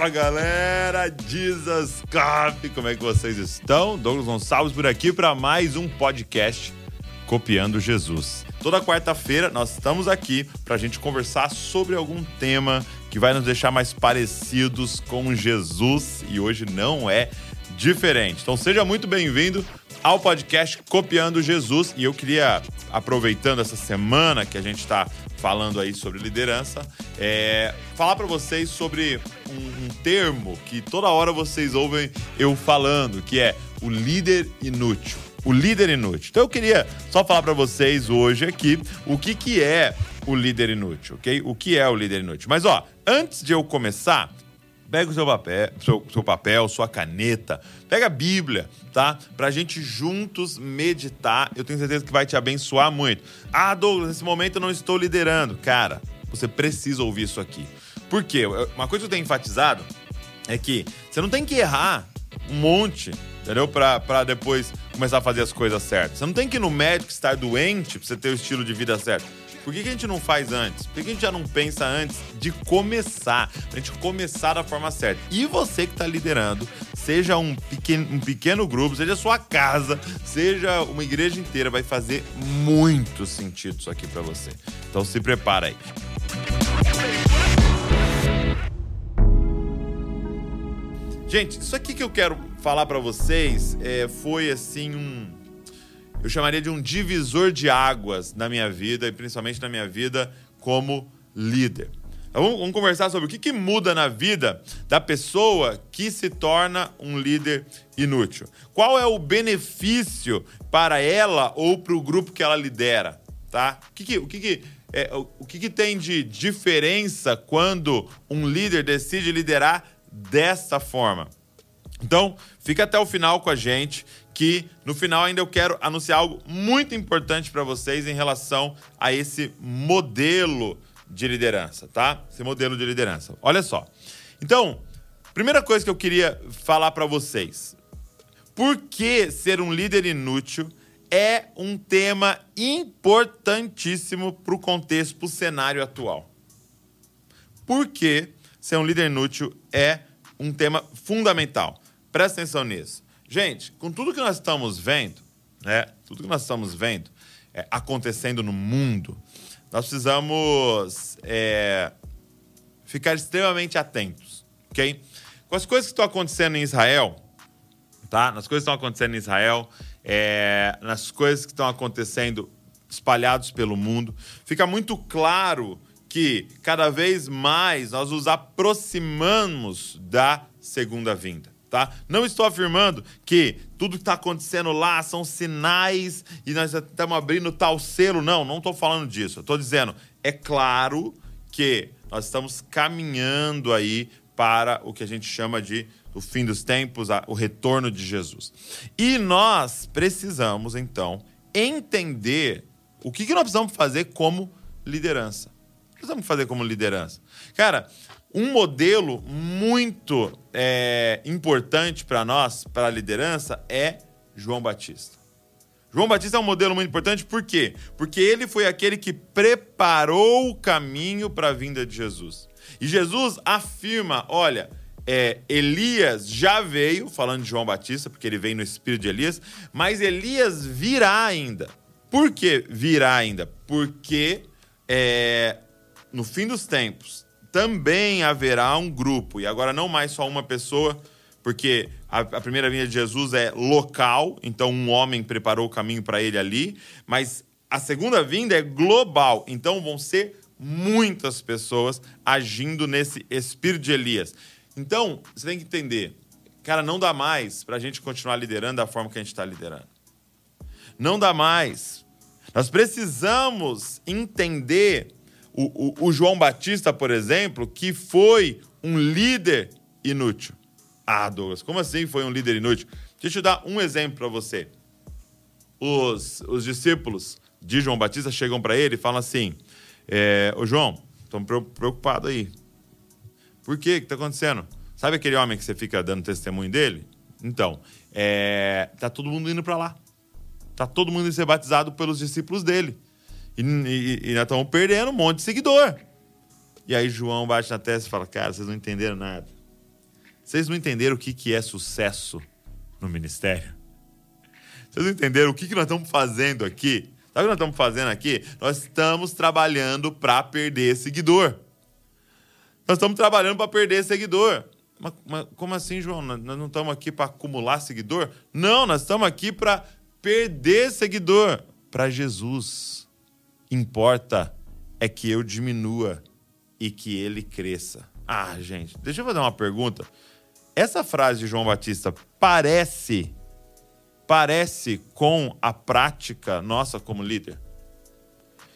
Fala galera, Coffee, como é que vocês estão? Douglas Gonçalves por aqui para mais um podcast Copiando Jesus. Toda quarta-feira nós estamos aqui para a gente conversar sobre algum tema que vai nos deixar mais parecidos com Jesus e hoje não é diferente. Então seja muito bem-vindo ao podcast Copiando Jesus e eu queria, aproveitando essa semana que a gente está falando aí sobre liderança, é, falar para vocês sobre um, um, termo que toda hora vocês ouvem eu falando, que é o líder inútil. O líder inútil. Então eu queria só falar para vocês hoje aqui o que, que é o líder inútil, ok? O que é o líder inútil. Mas ó, antes de eu começar, Pega o seu papel, seu, seu papel, sua caneta, pega a Bíblia, tá? Pra gente juntos meditar. Eu tenho certeza que vai te abençoar muito. Ah, Douglas, nesse momento eu não estou liderando. Cara, você precisa ouvir isso aqui. Por quê? Uma coisa que eu tenho enfatizado é que você não tem que errar um monte, entendeu? Pra, pra depois começar a fazer as coisas certas. Você não tem que ir no médico estar doente pra você ter o estilo de vida certo. Por que, que a gente não faz antes? Por que, que a gente já não pensa antes de começar? Pra gente começar da forma certa. E você que está liderando, seja um pequeno, um pequeno grupo, seja sua casa, seja uma igreja inteira, vai fazer muito sentido isso aqui para você. Então se prepara aí. Gente, isso aqui que eu quero falar para vocês é, foi assim um eu chamaria de um divisor de águas na minha vida e principalmente na minha vida como líder. Então, vamos, vamos, conversar sobre o que, que muda na vida da pessoa que se torna um líder inútil. Qual é o benefício para ela ou para o grupo que ela lidera? Tá? O que, que o que, que é, o que, que tem de diferença quando um líder decide liderar dessa forma? Então, fica até o final com a gente que no final ainda eu quero anunciar algo muito importante para vocês em relação a esse modelo de liderança, tá? Esse modelo de liderança. Olha só. Então, primeira coisa que eu queria falar para vocês. Por que ser um líder inútil é um tema importantíssimo para o contexto, para o cenário atual? Por que ser um líder inútil é um tema fundamental? Presta atenção nisso. Gente, com tudo que nós estamos vendo, né? Tudo que nós estamos vendo é, acontecendo no mundo, nós precisamos é, ficar extremamente atentos, ok? Com as coisas que estão acontecendo em Israel, tá? Nas coisas que estão acontecendo em Israel, é, nas coisas que estão acontecendo espalhados pelo mundo, fica muito claro que cada vez mais nós nos aproximamos da segunda vinda tá? Não estou afirmando que tudo que está acontecendo lá são sinais e nós estamos abrindo tal selo. Não, não estou falando disso. Estou dizendo, é claro que nós estamos caminhando aí para o que a gente chama de o fim dos tempos, o retorno de Jesus. E nós precisamos, então, entender o que, que nós precisamos fazer como liderança. O que precisamos fazer como liderança? Cara, um modelo muito é, importante para nós, para a liderança, é João Batista. João Batista é um modelo muito importante, por quê? Porque ele foi aquele que preparou o caminho para a vinda de Jesus. E Jesus afirma: olha, é, Elias já veio, falando de João Batista, porque ele veio no espírito de Elias, mas Elias virá ainda. Por que virá ainda? Porque é, no fim dos tempos, também haverá um grupo, e agora não mais só uma pessoa, porque a, a primeira vinda de Jesus é local, então um homem preparou o caminho para ele ali, mas a segunda vinda é global, então vão ser muitas pessoas agindo nesse espírito de Elias. Então, você tem que entender, cara, não dá mais para a gente continuar liderando da forma que a gente está liderando. Não dá mais. Nós precisamos entender o, o, o João Batista, por exemplo, que foi um líder inútil. Ah, Douglas, como assim foi um líder inútil? Deixa eu dar um exemplo para você. Os, os discípulos de João Batista chegam para ele e falam assim: é, Ô João, estamos preocupados aí. Por quê? O que está acontecendo? Sabe aquele homem que você fica dando testemunho dele? Então, é, tá todo mundo indo para lá. Tá todo mundo indo ser batizado pelos discípulos dele. E, e, e nós estamos perdendo um monte de seguidor. E aí João bate na testa e fala: Cara, vocês não entenderam nada. Vocês não entenderam o que, que é sucesso no ministério? Vocês não entenderam o que, que nós estamos fazendo aqui? Sabe o que nós estamos fazendo aqui? Nós estamos trabalhando para perder seguidor. Nós estamos trabalhando para perder seguidor. Mas, mas, como assim, João? Nós não estamos aqui para acumular seguidor? Não, nós estamos aqui para perder seguidor para Jesus. Importa é que eu diminua e que ele cresça. Ah, gente, deixa eu fazer uma pergunta. Essa frase de João Batista parece parece com a prática nossa como líder?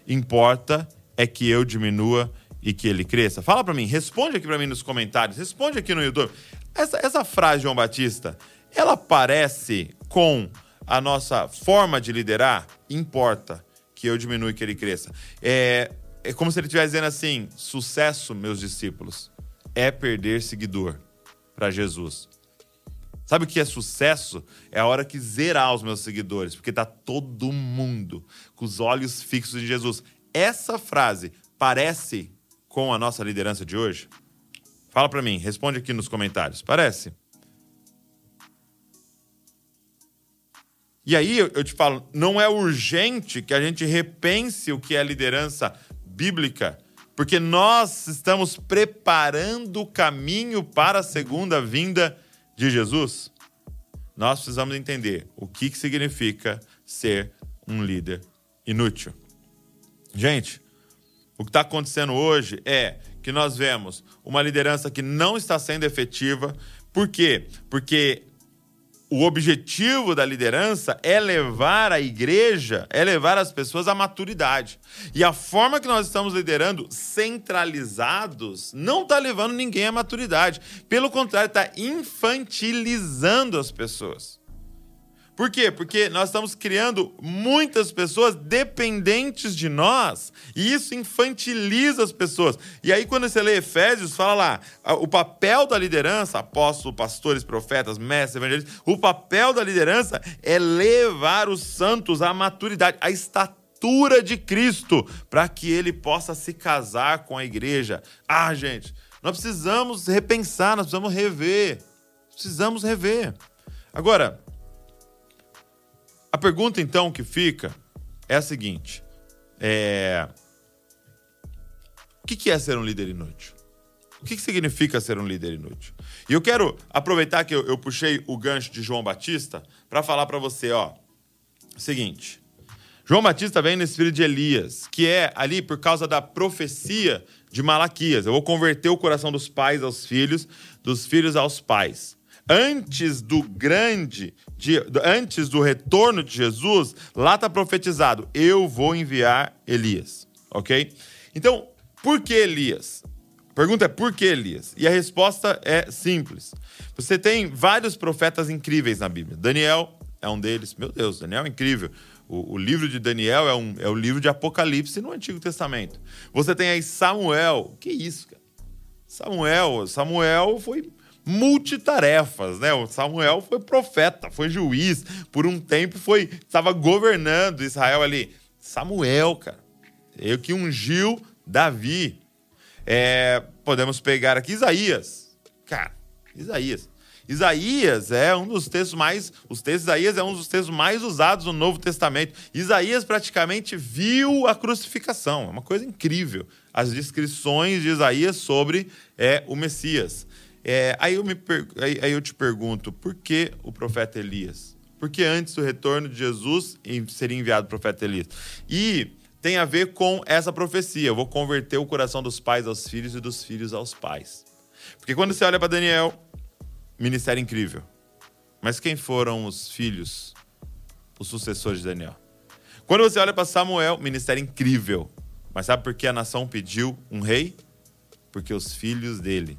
Importa é que eu diminua e que ele cresça? Fala para mim, responde aqui para mim nos comentários, responde aqui no YouTube. Essa, essa frase de João Batista, ela parece com a nossa forma de liderar? Importa que eu diminua e que ele cresça. É, é como se ele estivesse dizendo assim: sucesso, meus discípulos, é perder seguidor para Jesus. Sabe o que é sucesso? É a hora que zerar os meus seguidores, porque tá todo mundo com os olhos fixos em Jesus. Essa frase parece com a nossa liderança de hoje? Fala para mim, responde aqui nos comentários. Parece? E aí eu te falo, não é urgente que a gente repense o que é liderança bíblica, porque nós estamos preparando o caminho para a segunda vinda de Jesus. Nós precisamos entender o que, que significa ser um líder inútil. Gente, o que está acontecendo hoje é que nós vemos uma liderança que não está sendo efetiva. Por quê? Porque o objetivo da liderança é levar a igreja, é levar as pessoas à maturidade. E a forma que nós estamos liderando, centralizados, não está levando ninguém à maturidade. Pelo contrário, está infantilizando as pessoas. Por quê? Porque nós estamos criando muitas pessoas dependentes de nós e isso infantiliza as pessoas. E aí, quando você lê Efésios, fala lá: o papel da liderança, apóstolos, pastores, profetas, mestres, evangelistas, o papel da liderança é levar os santos à maturidade, à estatura de Cristo, para que ele possa se casar com a igreja. Ah, gente, nós precisamos repensar, nós precisamos rever. Precisamos rever. Agora, a pergunta então que fica é a seguinte: é... o que é ser um líder inútil? O que significa ser um líder inútil? E eu quero aproveitar que eu, eu puxei o gancho de João Batista para falar para você, ó, seguinte. João Batista vem no espírito de Elias, que é ali por causa da profecia de Malaquias. Eu vou converter o coração dos pais aos filhos, dos filhos aos pais antes do grande, de, antes do retorno de Jesus, lá está profetizado: eu vou enviar Elias. Ok? Então, por que Elias? A pergunta é por que Elias? E a resposta é simples. Você tem vários profetas incríveis na Bíblia. Daniel é um deles. Meu Deus, Daniel é incrível. O, o, livro de Daniel é, um, é o livro de Apocalipse no Antigo Testamento. Você tem aí Samuel. Que isso, cara? Samuel. Samuel foi multitarefas, né? O Samuel foi profeta, foi juiz, por um tempo foi estava governando Israel ali. Samuel, cara, eu que ungiu Davi. É, podemos pegar aqui Isaías, cara, Isaías. Isaías é um dos textos mais, os textos Isaías é um dos textos mais usados no Novo Testamento. Isaías praticamente viu a crucificação, é uma coisa incrível. As descrições de Isaías sobre é, o Messias. É, aí, eu me aí, aí eu te pergunto, por que o profeta Elias? Porque antes do retorno de Jesus seria enviado o profeta Elias. E tem a ver com essa profecia. Eu vou converter o coração dos pais aos filhos e dos filhos aos pais. Porque quando você olha para Daniel, ministério incrível. Mas quem foram os filhos, os sucessores de Daniel? Quando você olha para Samuel, ministério incrível. Mas sabe por que a nação pediu um rei? Porque os filhos dele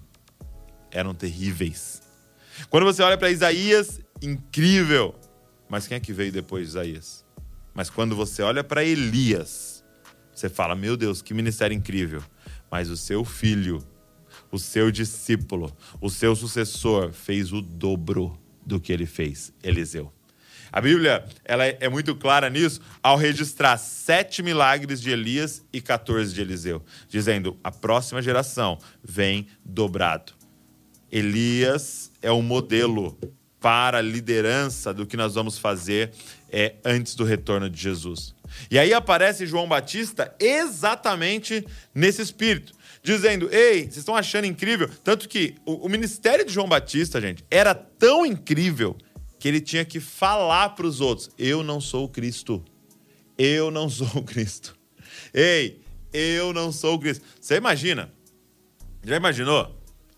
eram terríveis. Quando você olha para Isaías, incrível. Mas quem é que veio depois de Isaías? Mas quando você olha para Elias, você fala: Meu Deus, que ministério incrível. Mas o seu filho, o seu discípulo, o seu sucessor fez o dobro do que ele fez, Eliseu. A Bíblia ela é muito clara nisso ao registrar sete milagres de Elias e 14 de Eliseu, dizendo: a próxima geração vem dobrado Elias é o modelo para a liderança do que nós vamos fazer é, antes do retorno de Jesus. E aí aparece João Batista exatamente nesse espírito, dizendo: Ei, vocês estão achando incrível? Tanto que o, o ministério de João Batista, gente, era tão incrível que ele tinha que falar para os outros: Eu não sou o Cristo. Eu não sou o Cristo. Ei, eu não sou o Cristo. Você imagina? Já imaginou?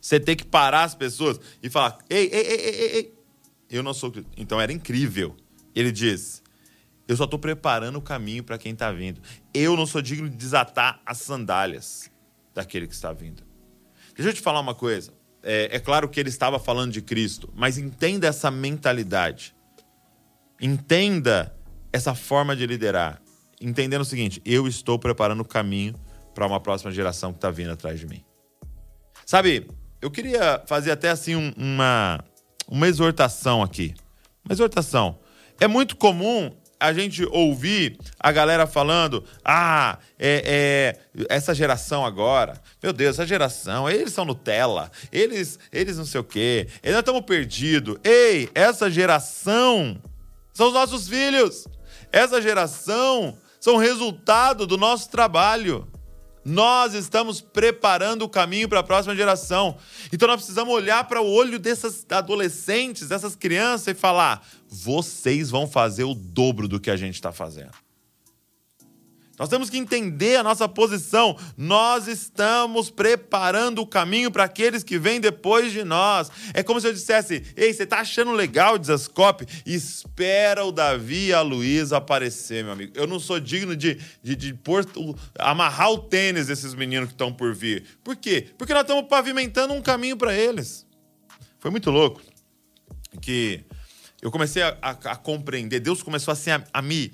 Você ter que parar as pessoas e falar: Ei, ei, ei, ei, ei, eu não sou. Então era incrível. Ele diz: eu só estou preparando o caminho para quem está vindo. Eu não sou digno de desatar as sandálias daquele que está vindo. Deixa eu te falar uma coisa. É, é claro que ele estava falando de Cristo, mas entenda essa mentalidade. Entenda essa forma de liderar. Entendendo o seguinte: eu estou preparando o caminho para uma próxima geração que está vindo atrás de mim. Sabe, eu queria fazer até assim um, uma, uma exortação aqui. Uma exortação. É muito comum a gente ouvir a galera falando: ah, é, é, essa geração agora, meu Deus, essa geração, eles são Nutella, eles, eles não sei o quê, eles não estamos perdidos. Ei, essa geração são os nossos filhos, essa geração são resultado do nosso trabalho. Nós estamos preparando o caminho para a próxima geração. Então nós precisamos olhar para o olho desses adolescentes, dessas crianças e falar: vocês vão fazer o dobro do que a gente está fazendo. Nós temos que entender a nossa posição. Nós estamos preparando o caminho para aqueles que vêm depois de nós. É como se eu dissesse: Ei, você está achando legal o Desascope? Espera o Davi e a Luísa aparecer, meu amigo. Eu não sou digno de, de, de pôr, amarrar o tênis desses meninos que estão por vir. Por quê? Porque nós estamos pavimentando um caminho para eles. Foi muito louco que eu comecei a, a, a compreender. Deus começou assim a, a me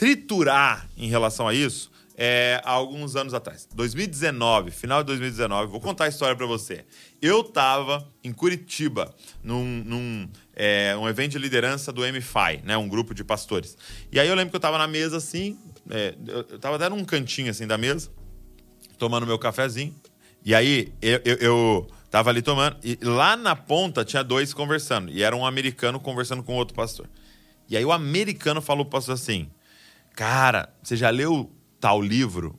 triturar em relação a isso é, há alguns anos atrás. 2019, final de 2019, vou contar a história para você. Eu estava em Curitiba, num, num é, um evento de liderança do MFI, né, um grupo de pastores. E aí eu lembro que eu estava na mesa assim, é, eu estava até num cantinho assim da mesa, tomando meu cafezinho. E aí eu, eu, eu tava ali tomando, e lá na ponta tinha dois conversando, e era um americano conversando com outro pastor. E aí o americano falou pro pastor assim: cara, você já leu tal livro?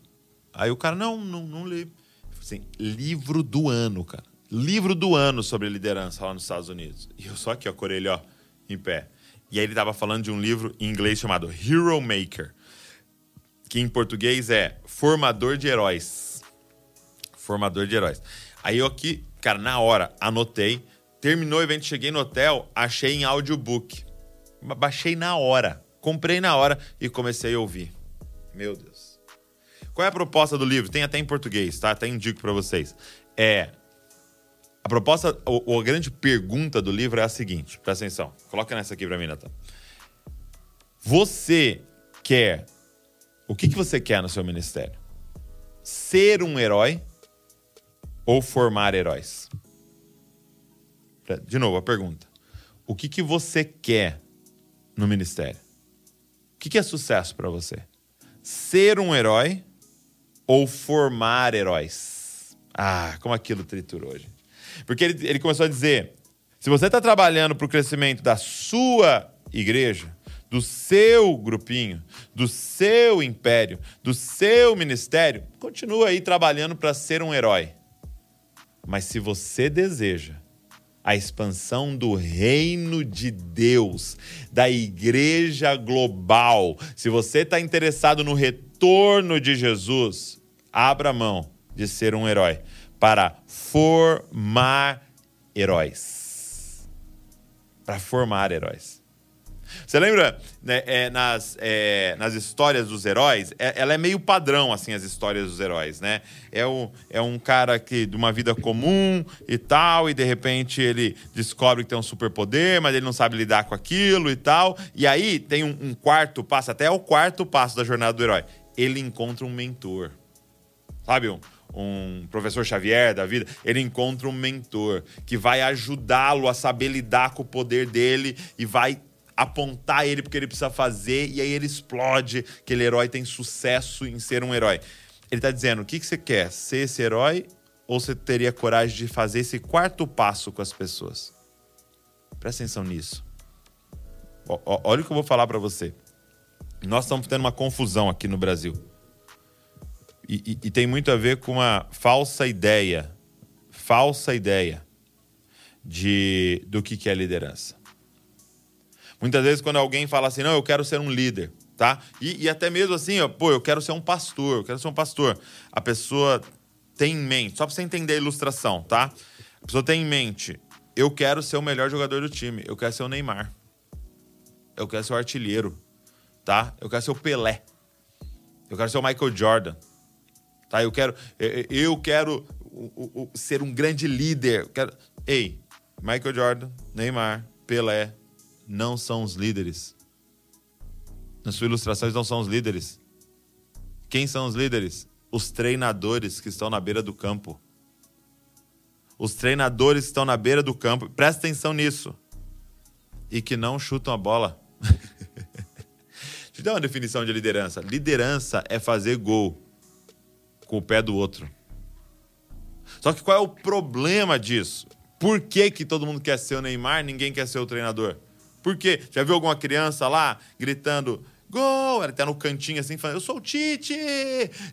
Aí o cara, não, não, não li. Assim, livro do ano, cara. Livro do ano sobre liderança lá nos Estados Unidos. E eu só aqui, ó, com orelha, ó, em pé. E aí ele tava falando de um livro em inglês chamado Hero Maker, que em português é Formador de Heróis. Formador de Heróis. Aí eu aqui, cara, na hora, anotei. Terminou o evento, cheguei no hotel, achei em audiobook. Baixei na hora. Comprei na hora e comecei a ouvir. Meu Deus. Qual é a proposta do livro? Tem até em português, tá? Até indico para vocês. É. A proposta, ou, a grande pergunta do livro é a seguinte: presta atenção. Coloca nessa aqui para mim, Natan. Você quer. O que, que você quer no seu ministério? Ser um herói ou formar heróis? De novo, a pergunta. O que, que você quer no ministério? Que, que é sucesso para você? Ser um herói ou formar heróis? Ah, como aquilo triturou, gente. Porque ele, ele começou a dizer: se você está trabalhando para o crescimento da sua igreja, do seu grupinho, do seu império, do seu ministério, continua aí trabalhando para ser um herói. Mas se você deseja a expansão do reino de Deus, da igreja global. Se você está interessado no retorno de Jesus, abra mão de ser um herói para formar heróis. Para formar heróis. Você lembra né, é, nas, é, nas histórias dos heróis? É, ela é meio padrão, assim, as histórias dos heróis, né? É, o, é um cara que de uma vida comum e tal, e de repente ele descobre que tem um superpoder, mas ele não sabe lidar com aquilo e tal. E aí tem um, um quarto passo, até o quarto passo da jornada do herói. Ele encontra um mentor. Sabe, um, um professor Xavier da vida, ele encontra um mentor que vai ajudá-lo a saber lidar com o poder dele e vai apontar ele porque ele precisa fazer, e aí ele explode. Aquele herói tem sucesso em ser um herói. Ele está dizendo: o que, que você quer? Ser esse herói ou você teria coragem de fazer esse quarto passo com as pessoas? Presta atenção nisso. Olha o que eu vou falar para você. Nós estamos tendo uma confusão aqui no Brasil. E, e, e, tem muito a ver com uma falsa ideia, falsa ideia de do que, que é liderança. Muitas vezes quando alguém fala assim, não, eu quero ser um líder, tá? E, e até mesmo assim, ó, pô, eu quero ser um pastor, eu quero ser um pastor. A pessoa tem em mente, só para você entender a ilustração, tá? A pessoa tem em mente, eu quero ser o melhor jogador do time, eu quero ser o Neymar. Eu quero ser o artilheiro, tá? Eu quero ser o Pelé. Eu quero ser o Michael Jordan. Tá? Eu quero eu quero ser um grande líder. Quero... Ei, Michael Jordan, Neymar, Pelé não são os líderes. Na sua ilustração, não são os líderes. Quem são os líderes? Os treinadores que estão na beira do campo. Os treinadores que estão na beira do campo, presta atenção nisso. E que não chutam a bola. Deixa eu dar uma definição de liderança. Liderança é fazer gol com o pé do outro. Só que qual é o problema disso? Por que, que todo mundo quer ser o Neymar, ninguém quer ser o treinador? Por quê? Já viu alguma criança lá gritando gol? Ela tá no cantinho assim, falando: Eu sou o Tite,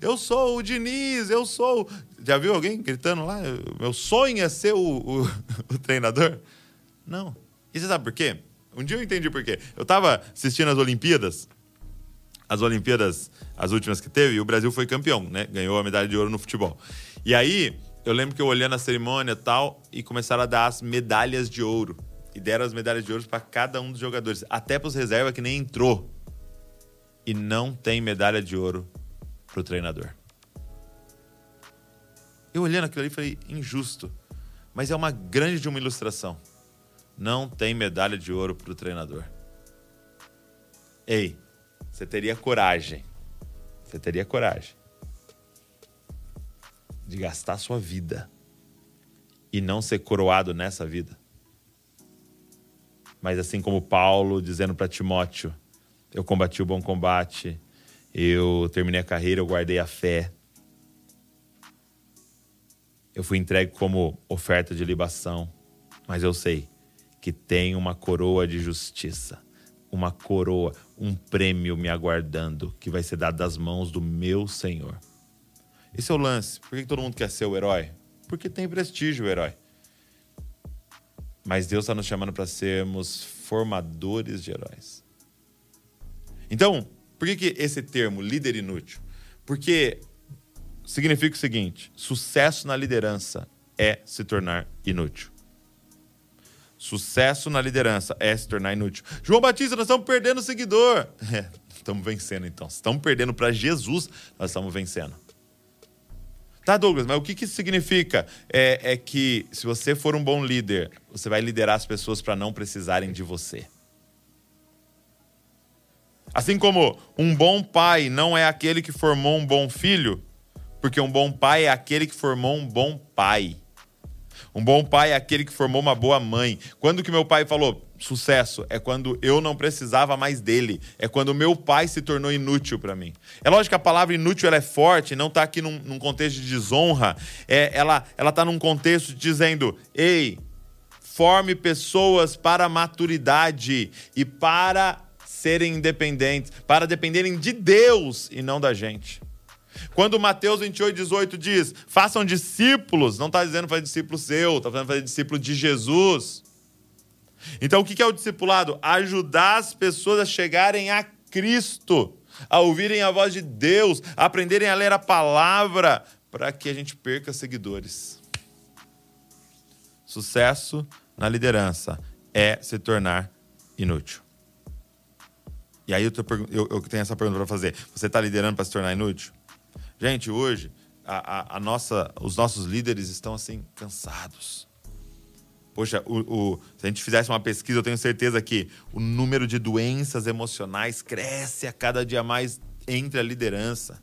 eu sou o Diniz, eu sou. Já viu alguém gritando lá? Meu sonho é ser o, o, o treinador? Não. E você sabe por quê? Um dia eu entendi por quê. Eu tava assistindo as Olimpíadas, as Olimpíadas, as últimas que teve, e o Brasil foi campeão, né? Ganhou a medalha de ouro no futebol. E aí, eu lembro que eu olhei na cerimônia e tal, e começaram a dar as medalhas de ouro. E deram as medalhas de ouro para cada um dos jogadores, até para os reservas que nem entrou. E não tem medalha de ouro pro treinador. Eu olhando aquilo ali falei, injusto. Mas é uma grande de uma ilustração. Não tem medalha de ouro pro treinador. Ei, você teria coragem. Você teria coragem de gastar sua vida e não ser coroado nessa vida. Mas assim como Paulo dizendo para Timóteo, eu combati o bom combate, eu terminei a carreira, eu guardei a fé. Eu fui entregue como oferta de libação, mas eu sei que tem uma coroa de justiça, uma coroa, um prêmio me aguardando que vai ser dado das mãos do meu Senhor. Esse é o lance. Por que todo mundo quer ser o herói? Porque tem prestígio o herói. Mas Deus está nos chamando para sermos formadores de heróis. Então, por que, que esse termo, líder inútil? Porque significa o seguinte: sucesso na liderança é se tornar inútil. Sucesso na liderança é se tornar inútil. João Batista, nós estamos perdendo seguidor. É, estamos vencendo então. Estamos perdendo para Jesus, nós estamos vencendo. Tá, Douglas, mas o que, que isso significa? É, é que se você for um bom líder, você vai liderar as pessoas para não precisarem de você. Assim como um bom pai não é aquele que formou um bom filho, porque um bom pai é aquele que formou um bom pai. Um bom pai é aquele que formou uma boa mãe. Quando que meu pai falou sucesso? É quando eu não precisava mais dele. É quando meu pai se tornou inútil para mim. É lógico que a palavra inútil é forte, não está aqui num, num, contexto de desonra. É, ela ela está num contexto dizendo: ei, forme pessoas para maturidade e para serem independentes, para dependerem de Deus e não da gente. Quando Mateus 28, 18 diz: façam discípulos, não está dizendo fazer discípulo seu, está dizendo fazer discípulo de Jesus. Então, o que é o discipulado? Ajudar as pessoas a chegarem a Cristo, a ouvirem a voz de Deus, a aprenderem a ler a palavra, para que a gente perca seguidores. Sucesso na liderança é se tornar inútil. E aí eu, tô, eu, eu tenho essa pergunta para fazer. Você está liderando para se tornar inútil? Gente, hoje a, a, a, nossa, os nossos líderes estão assim cansados. Poxa, o, o, se a gente fizesse uma pesquisa, eu tenho certeza que o número de doenças emocionais cresce a cada dia mais entre a liderança.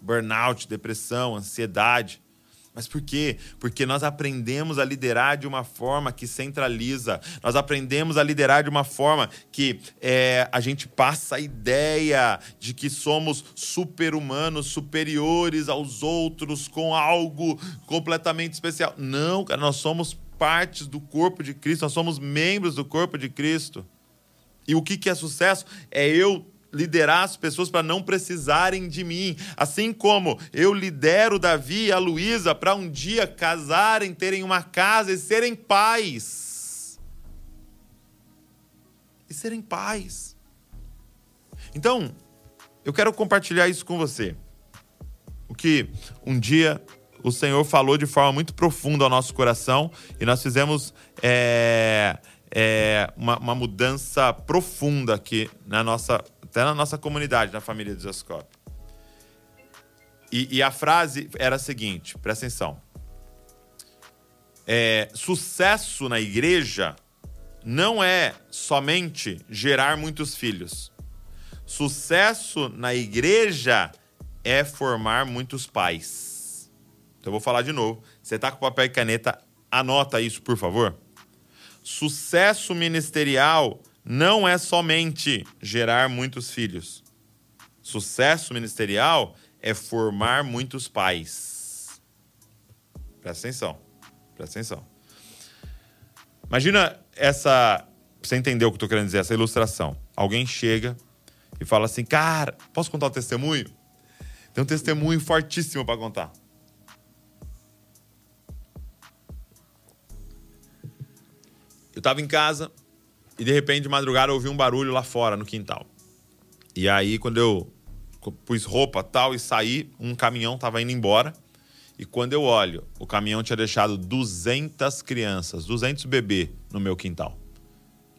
Burnout, depressão, ansiedade. Mas por quê? Porque nós aprendemos a liderar de uma forma que centraliza. Nós aprendemos a liderar de uma forma que é, a gente passa a ideia de que somos super-humanos, superiores aos outros, com algo completamente especial. Não, cara, nós somos partes do corpo de Cristo, nós somos membros do corpo de Cristo. E o que, que é sucesso? É eu liderar as pessoas para não precisarem de mim. Assim como eu lidero Davi e a Luísa para um dia casarem, terem uma casa e serem pais. E serem pais. Então, eu quero compartilhar isso com você. O que um dia o Senhor falou de forma muito profunda ao nosso coração e nós fizemos. É, é, uma, uma, mudança profunda aqui na nossa até na nossa comunidade, na família de Zascope. E, e, a frase era a seguinte: presta atenção. É, sucesso na igreja não é somente gerar muitos filhos. Sucesso na igreja é formar muitos pais. Então eu vou falar de novo. Você está com papel e caneta, anota isso, por favor. Sucesso ministerial não é somente gerar muitos filhos. Sucesso ministerial é formar muitos pais. Presta atenção. Presta atenção. Imagina essa. Você entendeu o que eu estou querendo dizer, essa ilustração. Alguém chega e fala assim: Cara, posso contar o testemunho? Tem um testemunho fortíssimo para contar. Eu estava em casa, e de repente, de madrugada, eu ouvi um barulho lá fora, no quintal. E aí, quando eu pus roupa tal e saí, um caminhão tava indo embora. E quando eu olho, o caminhão tinha deixado 200 crianças, 200 bebês no meu quintal.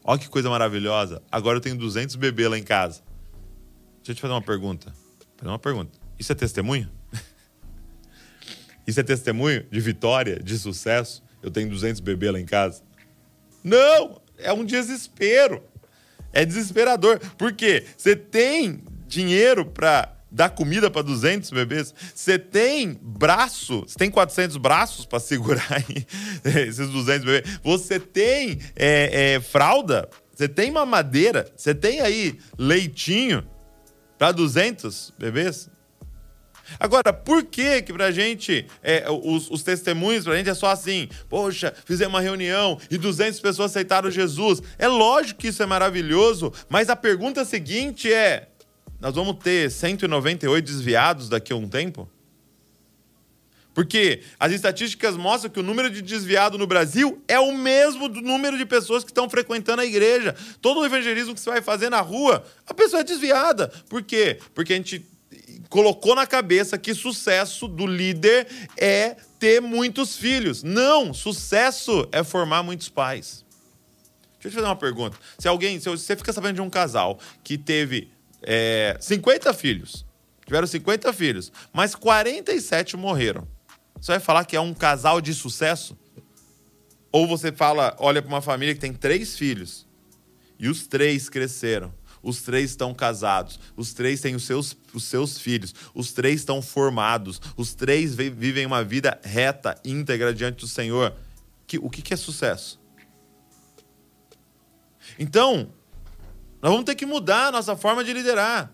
Olha que coisa maravilhosa. Agora eu tenho 200 bebês lá em casa. Deixa eu te fazer uma pergunta. Fazer uma pergunta. Isso é testemunho? Isso é testemunho de vitória, de sucesso? Eu tenho 200 bebês lá em casa? Não! é um desespero. É desesperador. Por quê? Você tem dinheiro para dar comida para 200 bebês? Você tem braço? Você tem 400 braços para segurar esses 200 bebês? Você tem é, é, fralda? Você tem mamadeira? Você tem aí leitinho para 200 bebês? Agora, por que que pra gente, é, os, os testemunhos pra gente é só assim, poxa, fizemos uma reunião e 200 pessoas aceitaram Jesus. É lógico que isso é maravilhoso, mas a pergunta seguinte é, nós vamos ter 198 desviados daqui a um tempo? Porque as estatísticas mostram que o número de desviado no Brasil é o mesmo do número de pessoas que estão frequentando a igreja. Todo o evangelismo que você vai fazer na rua, a pessoa é desviada. Por quê? Porque a gente colocou na cabeça que sucesso do líder é ter muitos filhos. Não, sucesso é formar muitos pais. Deixa eu te fazer uma pergunta. Se alguém, se você fica sabendo de um casal que teve é, 50 filhos, tiveram 50 filhos, mas 47 morreram, você vai falar que é um casal de sucesso? Ou você fala, olha para uma família que tem três filhos e os três cresceram os três estão casados, os três têm os seus, os seus filhos, os três estão formados, os três vivem uma vida reta, íntegra diante do Senhor. Que, o que, que é sucesso? Então, nós vamos ter que mudar a nossa forma de liderar.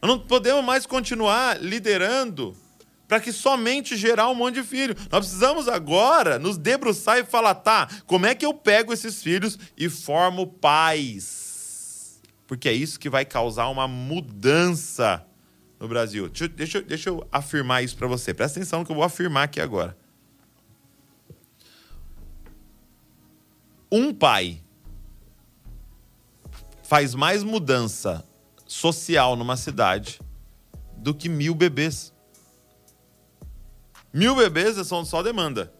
Nós não podemos mais continuar liderando para que somente gerar um monte de filho. Nós precisamos agora nos debruçar e falar, tá, como é que eu pego esses filhos e formo pais? Porque é isso que vai causar uma mudança no Brasil. Deixa, deixa, deixa eu afirmar isso para você. Presta atenção no que eu vou afirmar aqui agora. Um pai faz mais mudança social numa cidade do que mil bebês. Mil bebês são só demanda.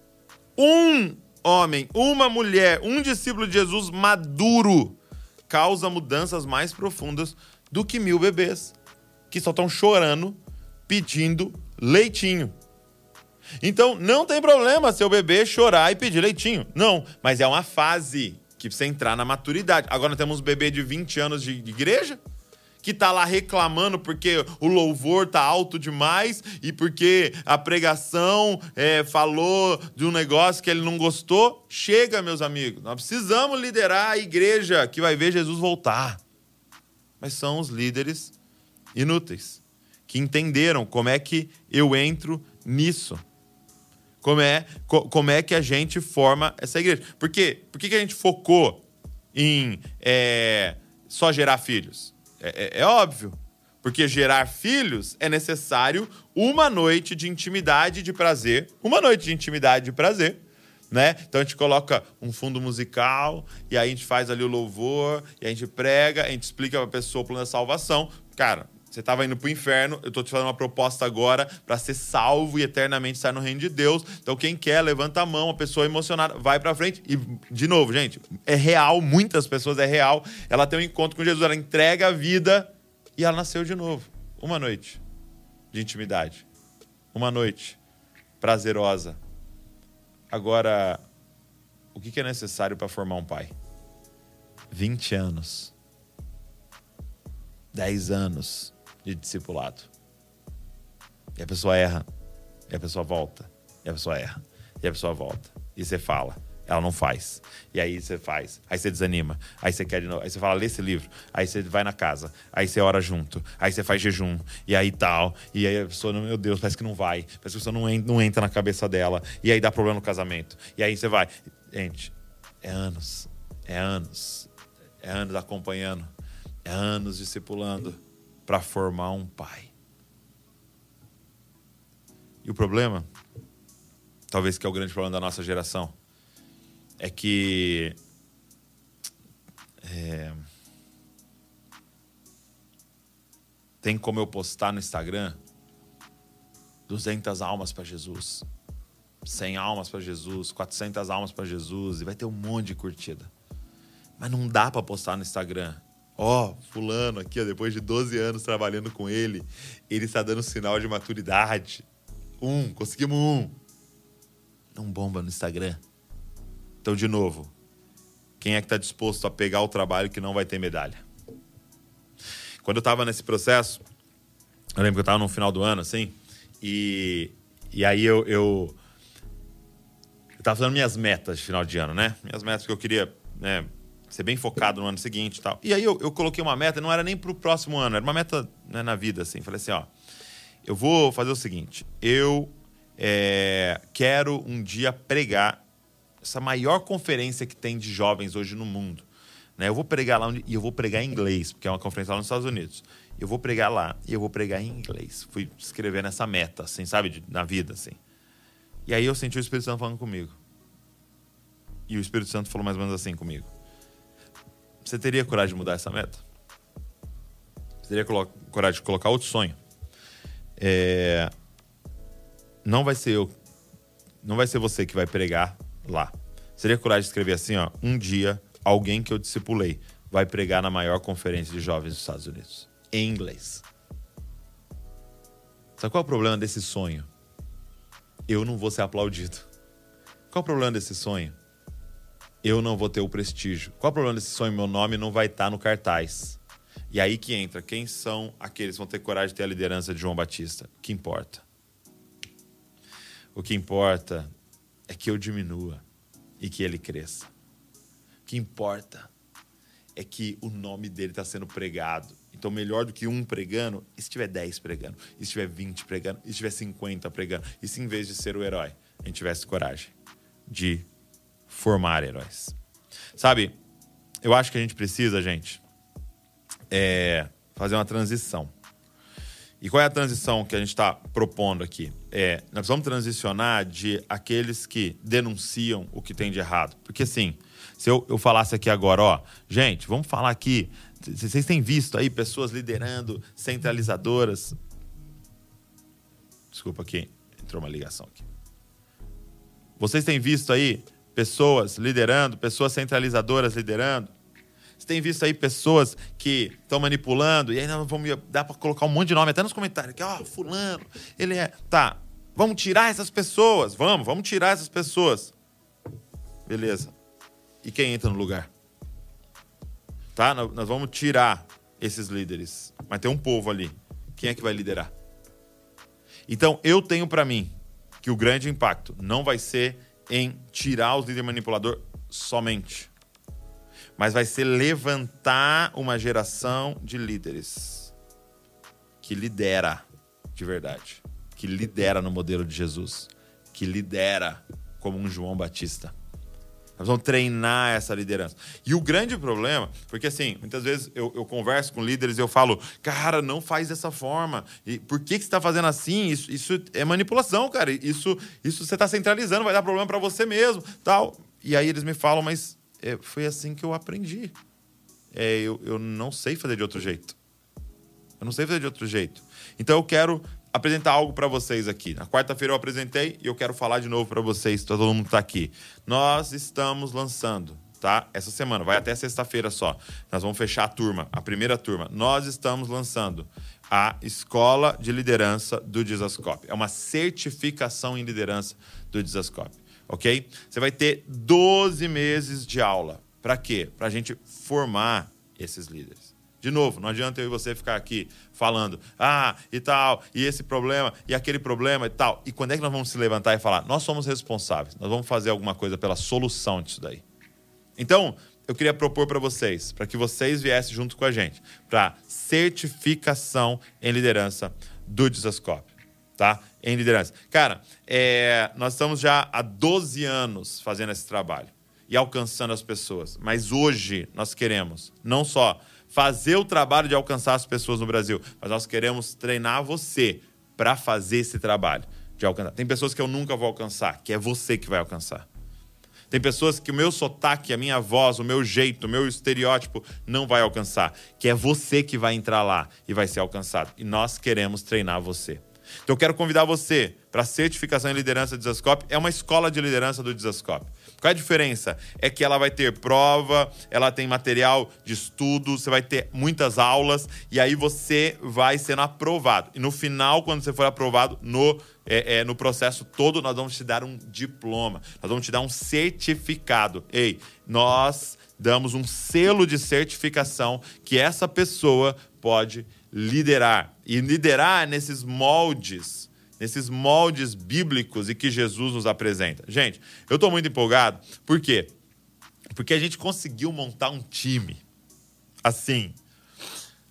Um homem, uma mulher, um discípulo de Jesus maduro causa mudanças mais profundas do que mil bebês que só estão chorando, pedindo leitinho. Então, não tem problema seu bebê chorar e pedir leitinho. Não, mas é uma fase que precisa entrar na maturidade. Agora temos bebê de 20 anos de igreja que tá lá reclamando porque o louvor tá alto demais e porque a pregação é, falou de um negócio que ele não gostou. Chega, meus amigos. Nós precisamos liderar a igreja que vai ver Jesus voltar. Mas são os líderes inúteis que entenderam como é que eu entro nisso. Como é, co, como é que a gente forma essa igreja? Por quê? Por que, que a gente focou em é, só gerar filhos? É, é, é óbvio. Porque gerar filhos é necessário uma noite de intimidade e de prazer. Uma noite de intimidade e de prazer. Né? Então a gente coloca um fundo musical e aí a gente faz ali o louvor, e a gente prega, a gente explica para a pessoa o plano da salvação. Cara, você estava indo para o inferno, eu estou te fazendo uma proposta agora para ser salvo e eternamente estar no reino de Deus. Então, quem quer, levanta a mão, a pessoa emocionada, vai para frente. E, de novo, gente, é real, muitas pessoas é real. Ela tem um encontro com Jesus, ela entrega a vida e ela nasceu de novo. Uma noite de intimidade. Uma noite prazerosa. Agora, o que é necessário para formar um pai? 20 anos. 10 anos de discipulado. E a pessoa erra, e a pessoa volta, e a pessoa erra, e a pessoa volta. E você fala, ela não faz. E aí você faz, aí você desanima, aí você quer de novo, aí você fala, lê esse livro, aí você vai na casa, aí você ora junto, aí você faz jejum, e aí tal, e aí a pessoa, meu Deus, parece que não vai, parece que a pessoa não não entra na cabeça dela, e aí dá problema no casamento, e aí você vai. Gente, é anos, é anos, é anos acompanhando, é anos discipulando para formar um pai. E o problema, talvez que é o grande problema da nossa geração, é que é, tem como eu postar no Instagram 200 almas para Jesus, 100 almas para Jesus, 400 almas para Jesus e vai ter um monte de curtida. Mas não dá para postar no Instagram Ó, oh, fulano aqui, ó, depois de 12 anos trabalhando com ele, ele está dando sinal de maturidade. Um, conseguimos um. Não bomba no Instagram. Então, de novo, quem é que está disposto a pegar o trabalho que não vai ter medalha? Quando eu estava nesse processo, eu lembro que eu estava no final do ano, assim, e, e aí eu, eu, eu tava fazendo minhas metas de final de ano, né? Minhas metas que eu queria, né? Ser bem focado no ano seguinte e tal. E aí eu, eu coloquei uma meta, não era nem para o próximo ano, era uma meta né, na vida, assim. Falei assim, ó, eu vou fazer o seguinte, eu é, quero um dia pregar essa maior conferência que tem de jovens hoje no mundo. Né? Eu vou pregar lá onde, e eu vou pregar em inglês, porque é uma conferência lá nos Estados Unidos. Eu vou pregar lá e eu vou pregar em inglês. Fui escrever nessa meta, assim, sabe, de, na vida, assim. E aí eu senti o Espírito Santo falando comigo. E o Espírito Santo falou mais ou menos assim comigo. Você teria coragem de mudar essa meta? Você teria coragem de colocar outro sonho? É... Não vai ser eu, não vai ser você que vai pregar lá. Teria coragem de escrever assim, ó, um dia alguém que eu discipulei vai pregar na maior conferência de jovens dos Estados Unidos, em inglês. Sabe qual é o problema desse sonho? Eu não vou ser aplaudido. Qual é o problema desse sonho? Eu não vou ter o prestígio. Qual o problema desse sonho? Meu nome não vai estar no cartaz. E aí que entra, quem são aqueles que vão ter coragem de ter a liderança de João Batista? O que importa? O que importa é que eu diminua e que ele cresça. O que importa é que o nome dele está sendo pregado. Então, melhor do que um pregando, e se tiver 10 pregando, e se tiver 20 pregando, e se tiver 50 pregando, e se em vez de ser o herói, a gente tivesse coragem de formar heróis. Sabe, eu acho que a gente precisa, gente, é fazer uma transição. E qual é a transição que a gente está propondo aqui? É, nós vamos transicionar de aqueles que denunciam o que tem de errado. Porque assim, se eu, eu falasse aqui agora, ó, gente, vamos falar aqui. Vocês têm visto aí pessoas liderando centralizadoras. Desculpa aqui, entrou uma ligação aqui. Vocês têm visto aí pessoas liderando, pessoas centralizadoras liderando. Você tem visto aí pessoas que estão manipulando, e aí não, vamos, dá para colocar um monte de nome até nos comentários, que, ó, oh, fulano, ele é. Tá, vamos tirar essas pessoas, vamos, vamos tirar essas pessoas. Beleza. E quem entra no lugar? Tá? Nós vamos tirar esses líderes, mas tem um povo ali. Quem é que vai liderar? Então, eu tenho para mim que o grande impacto não vai ser em tirar os líderes manipulador somente, mas vai ser levantar uma geração de líderes que lidera de verdade, que lidera no modelo de Jesus, que lidera como um João Batista. Nós vamos treinar essa liderança. E o grande problema, porque assim, muitas vezes eu, eu converso com líderes e eu falo, cara, não faz dessa forma. E por que, que você está fazendo assim? Isso, isso é manipulação, cara. Isso, isso você está centralizando, vai dar problema para você mesmo. tal. E aí eles me falam, mas é, foi assim que eu aprendi. É, eu, eu não sei fazer de outro jeito. Eu não sei fazer de outro jeito. Então eu quero apresentar algo para vocês aqui. Na quarta-feira eu apresentei e eu quero falar de novo para vocês, todo mundo está aqui. Nós estamos lançando, tá? Essa semana, vai até sexta-feira só. Nós vamos fechar a turma, a primeira turma. Nós estamos lançando a Escola de Liderança do Dizascope. É uma certificação em liderança do Dizascope, ok? Você vai ter 12 meses de aula. Para quê? Para a gente formar esses líderes. De novo, não adianta eu e você ficar aqui falando, ah, e tal, e esse problema, e aquele problema e tal. E quando é que nós vamos se levantar e falar, nós somos responsáveis, nós vamos fazer alguma coisa pela solução disso daí? Então, eu queria propor para vocês, para que vocês viessem junto com a gente, para certificação em liderança do Disascope, tá? Em liderança. Cara, é, nós estamos já há 12 anos fazendo esse trabalho e alcançando as pessoas, mas hoje nós queremos não só fazer o trabalho de alcançar as pessoas no Brasil, mas nós queremos treinar você para fazer esse trabalho de alcançar. Tem pessoas que eu nunca vou alcançar, que é você que vai alcançar. Tem pessoas que o meu sotaque, a minha voz, o meu jeito, o meu estereótipo não vai alcançar, que é você que vai entrar lá e vai ser alcançado. E nós queremos treinar você. Então eu quero convidar você para a certificação em liderança do Desascope. É uma escola de liderança do Desascope. Qual é a diferença? É que ela vai ter prova, ela tem material de estudo, você vai ter muitas aulas e aí você vai sendo aprovado. E no final, quando você for aprovado no, é, é, no processo todo, nós vamos te dar um diploma, nós vamos te dar um certificado. Ei, nós damos um selo de certificação que essa pessoa pode liderar. E liderar nesses moldes nesses moldes bíblicos e que Jesus nos apresenta. Gente, eu estou muito empolgado. Por quê? Porque a gente conseguiu montar um time. Assim.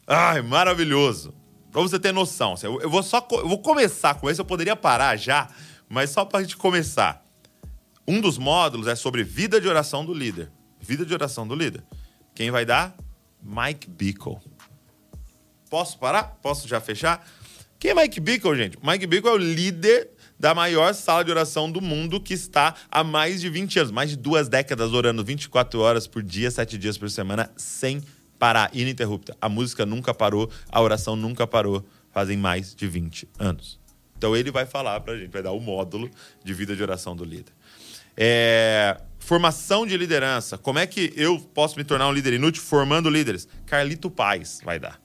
Ai, maravilhoso. Para você ter noção. Assim, eu vou só eu vou começar com esse, eu poderia parar já, mas só para a gente começar. Um dos módulos é sobre vida de oração do líder. Vida de oração do líder. Quem vai dar? Mike Bickle. Posso parar? Posso já fechar? Quem é Mike Bickle, gente? Mike Bickle é o líder da maior sala de oração do mundo que está há mais de 20 anos, mais de duas décadas orando 24 horas por dia, 7 dias por semana, sem parar, ininterrupta. A música nunca parou, a oração nunca parou, fazem mais de 20 anos. Então ele vai falar pra gente, vai dar o módulo de vida de oração do líder. É, formação de liderança. Como é que eu posso me tornar um líder inútil formando líderes? Carlito Paz vai dar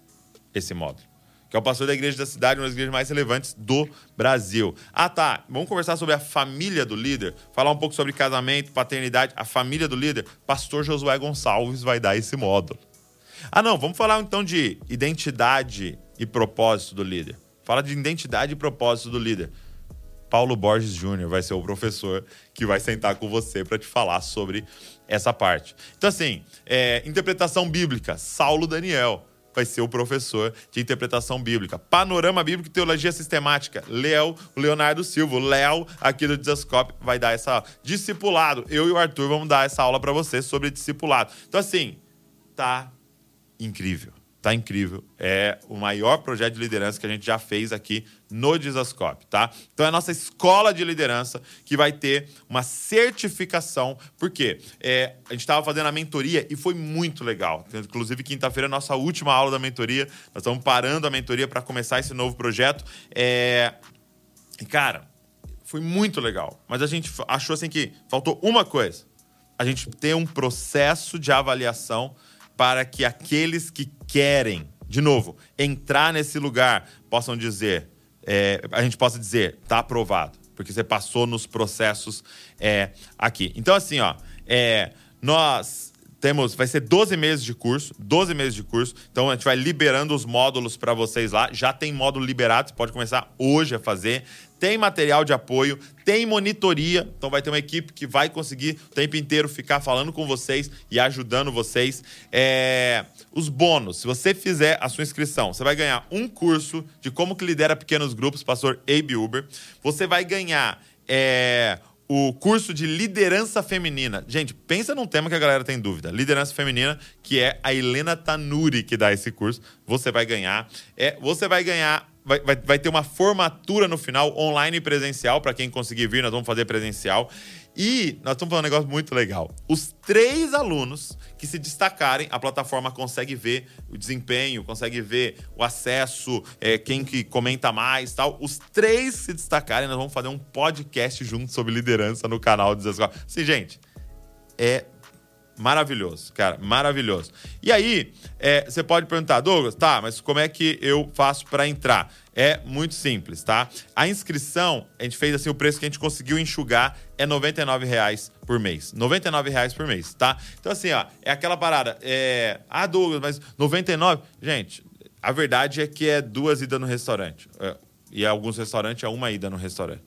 esse módulo que é o pastor da igreja da cidade, uma das igrejas mais relevantes do Brasil. Ah, tá. Vamos conversar sobre a família do líder, falar um pouco sobre casamento, paternidade, a família do líder. Pastor Josué Gonçalves vai dar esse módulo. Ah, não. Vamos falar então de identidade e propósito do líder. Fala de identidade e propósito do líder. Paulo Borges Júnior vai ser o professor que vai sentar com você para te falar sobre essa parte. Então, assim, é, interpretação bíblica, Saulo Daniel vai ser o professor de interpretação bíblica. Panorama Bíblico e Teologia Sistemática, Léo, Leonardo Silva, Léo aqui do Desascope vai dar essa discipulado. Eu e o Arthur vamos dar essa aula para você sobre discipulado. Então assim, tá incrível. Tá incrível. É o maior projeto de liderança que a gente já fez aqui no Disascope, tá? Então é a nossa escola de liderança que vai ter uma certificação. Por quê? É, a gente estava fazendo a mentoria e foi muito legal. Inclusive, quinta-feira é a nossa última aula da mentoria. Nós estamos parando a mentoria para começar esse novo projeto. É... Cara, foi muito legal. Mas a gente achou assim que faltou uma coisa. A gente ter um processo de avaliação para que aqueles que querem, de novo, entrar nesse lugar possam dizer, é, a gente possa dizer, tá aprovado, porque você passou nos processos é, aqui. Então, assim, ó, é, nós temos, vai ser 12 meses de curso, 12 meses de curso. Então a gente vai liberando os módulos para vocês lá. Já tem módulo liberado, você pode começar hoje a fazer. Tem material de apoio, tem monitoria, então vai ter uma equipe que vai conseguir o tempo inteiro ficar falando com vocês e ajudando vocês. É... Os bônus, se você fizer a sua inscrição, você vai ganhar um curso de como que lidera pequenos grupos, pastor Abe Uber. Você vai ganhar é, o curso de liderança feminina. Gente, pensa num tema que a galera tem dúvida. Liderança feminina, que é a Helena Tanuri que dá esse curso. Você vai ganhar. É, você vai ganhar Vai, vai, vai, ter uma formatura no final, online e presencial, para quem conseguir vir, nós vamos fazer presencial. E nós estamos falando um negócio muito legal. Os três alunos que se destacarem, a plataforma consegue ver o desempenho, consegue ver o acesso, é, quem que comenta mais tal. Os três se destacarem, nós vamos fazer um podcast junto sobre liderança no canal do Desescola. Sim, gente, é Maravilhoso, cara, maravilhoso. E aí, é, você pode perguntar, Douglas, tá, mas como é que eu faço para entrar? É muito simples, tá? A inscrição, a gente fez assim, o preço que a gente conseguiu enxugar é R$ 99,00 por mês. R$ 99,00 por mês, tá? Então, assim, ó, é aquela parada. É... Ah, Douglas, mas 99? Gente, a verdade é que é duas idas no restaurante. É, e alguns restaurantes é uma ida no restaurante.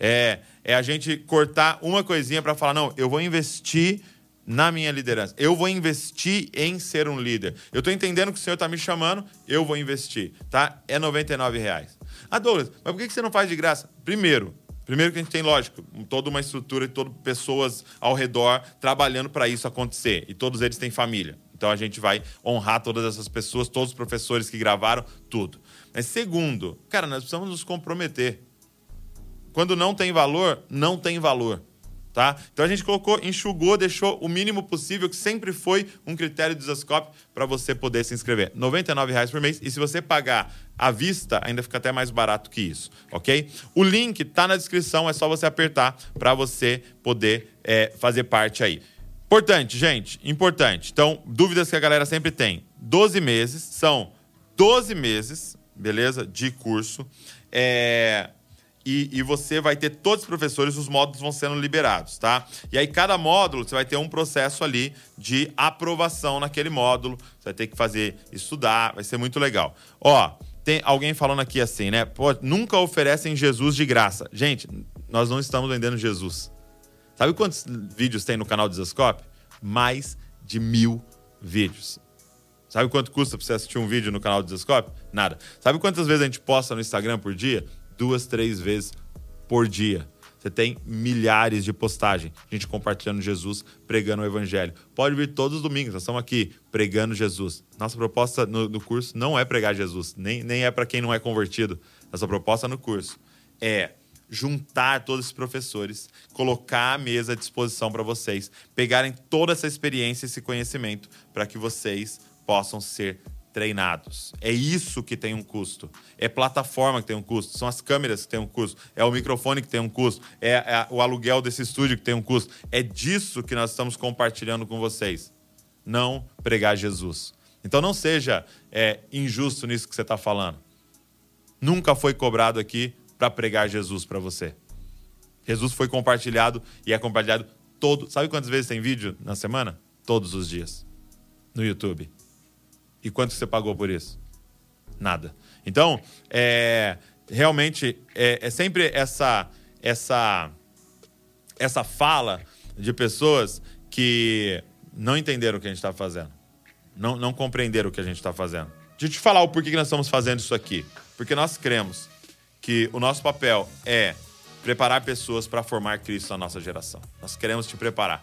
É, é a gente cortar uma coisinha para falar, não, eu vou investir na minha liderança. Eu vou investir em ser um líder. Eu estou entendendo que o Senhor está me chamando, eu vou investir, tá? É 99 reais. Ah, Douglas, mas por que você não faz de graça? Primeiro, primeiro que a gente tem, lógico, toda uma estrutura e pessoas ao redor trabalhando para isso acontecer. E todos eles têm família. Então a gente vai honrar todas essas pessoas, todos os professores que gravaram, tudo. Mas segundo, cara, nós precisamos nos comprometer. Quando não tem valor, não tem valor tá? Então a gente colocou, enxugou, deixou o mínimo possível, que sempre foi um critério do Zascope para você poder se inscrever. R$ 99,00 por mês. E se você pagar à vista, ainda fica até mais barato que isso, ok? O link está na descrição, é só você apertar para você poder é, fazer parte aí. Importante, gente, importante. Então, dúvidas que a galera sempre tem. 12 meses, são 12 meses, beleza? De curso. É, e, e, você vai ter todos os professores, os módulos vão sendo liberados, tá? E aí, cada módulo, você vai ter um processo ali de aprovação naquele módulo. Você vai ter que fazer, estudar, vai ser muito legal. Ó, tem alguém falando aqui assim, né? Pô, nunca oferecem Jesus de graça. Gente, nós não estamos vendendo Jesus. Sabe quantos vídeos tem no canal do Zascope? Mais de mil vídeos. Sabe quanto custa para você assistir um vídeo no canal do Zascope? Nada. Sabe quantas vezes a gente posta no Instagram por dia? Duas, três vezes por dia. Você tem milhares de postagens, gente compartilhando Jesus, pregando o Evangelho. Pode vir todos os domingos, nós estamos aqui pregando Jesus. Nossa proposta no, no curso não é pregar Jesus, nem, nem é para quem não é convertido. Nossa proposta no curso é juntar todos esses professores, colocar a mesa à disposição para vocês, pegarem toda essa experiência, esse conhecimento, para que vocês possam ser treinados. É isso que tem um custo. É plataforma que tem um custo. São as câmeras que tem um custo. É o microfone que tem um custo. É, é o aluguel desse estúdio que tem um custo. É disso que nós estamos compartilhando com vocês. Não pregar Jesus. Então não seja é, injusto nisso que você está falando. Nunca foi cobrado aqui para pregar Jesus para você. Jesus foi compartilhado e é compartilhado todo. Sabe quantas vezes tem vídeo na semana? Todos os dias. No YouTube. E quanto você pagou por isso? Nada. Então, é, realmente, é, é sempre essa, essa, essa fala de pessoas que não entenderam o que a gente está fazendo. Não, não compreenderam o que a gente está fazendo. Deixa eu te falar o porquê que nós estamos fazendo isso aqui. Porque nós cremos que o nosso papel é preparar pessoas para formar Cristo na nossa geração. Nós queremos te preparar.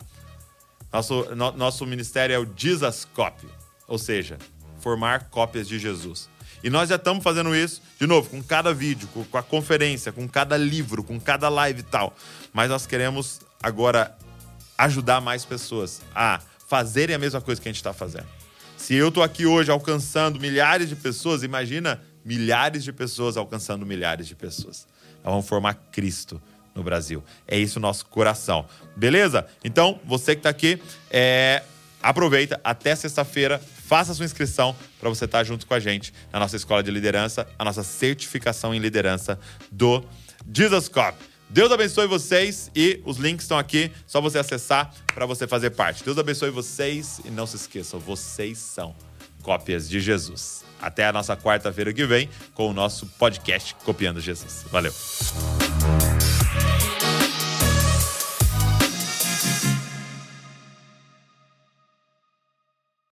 Nosso, no, nosso ministério é o Dizascope, ou seja, formar cópias de Jesus. E nós já estamos fazendo isso, de novo, com cada vídeo, com a conferência, com cada livro, com cada live e tal. Mas nós queremos agora ajudar mais pessoas a fazerem a mesma coisa que a gente está fazendo. Se eu estou aqui hoje alcançando milhares de pessoas, imagina milhares de pessoas alcançando milhares de pessoas. Nós vamos formar Cristo no Brasil. É isso o nosso coração. Beleza? Então, você que está aqui, é... aproveita até sexta-feira Faça sua inscrição para você estar tá junto com a gente na nossa escola de liderança, a nossa certificação em liderança do Jesus Cop. Deus abençoe vocês e os links estão aqui, só você acessar para você fazer parte. Deus abençoe vocês e não se esqueçam, vocês são cópias de Jesus. Até a nossa quarta-feira que vem com o nosso podcast Copiando Jesus. Valeu.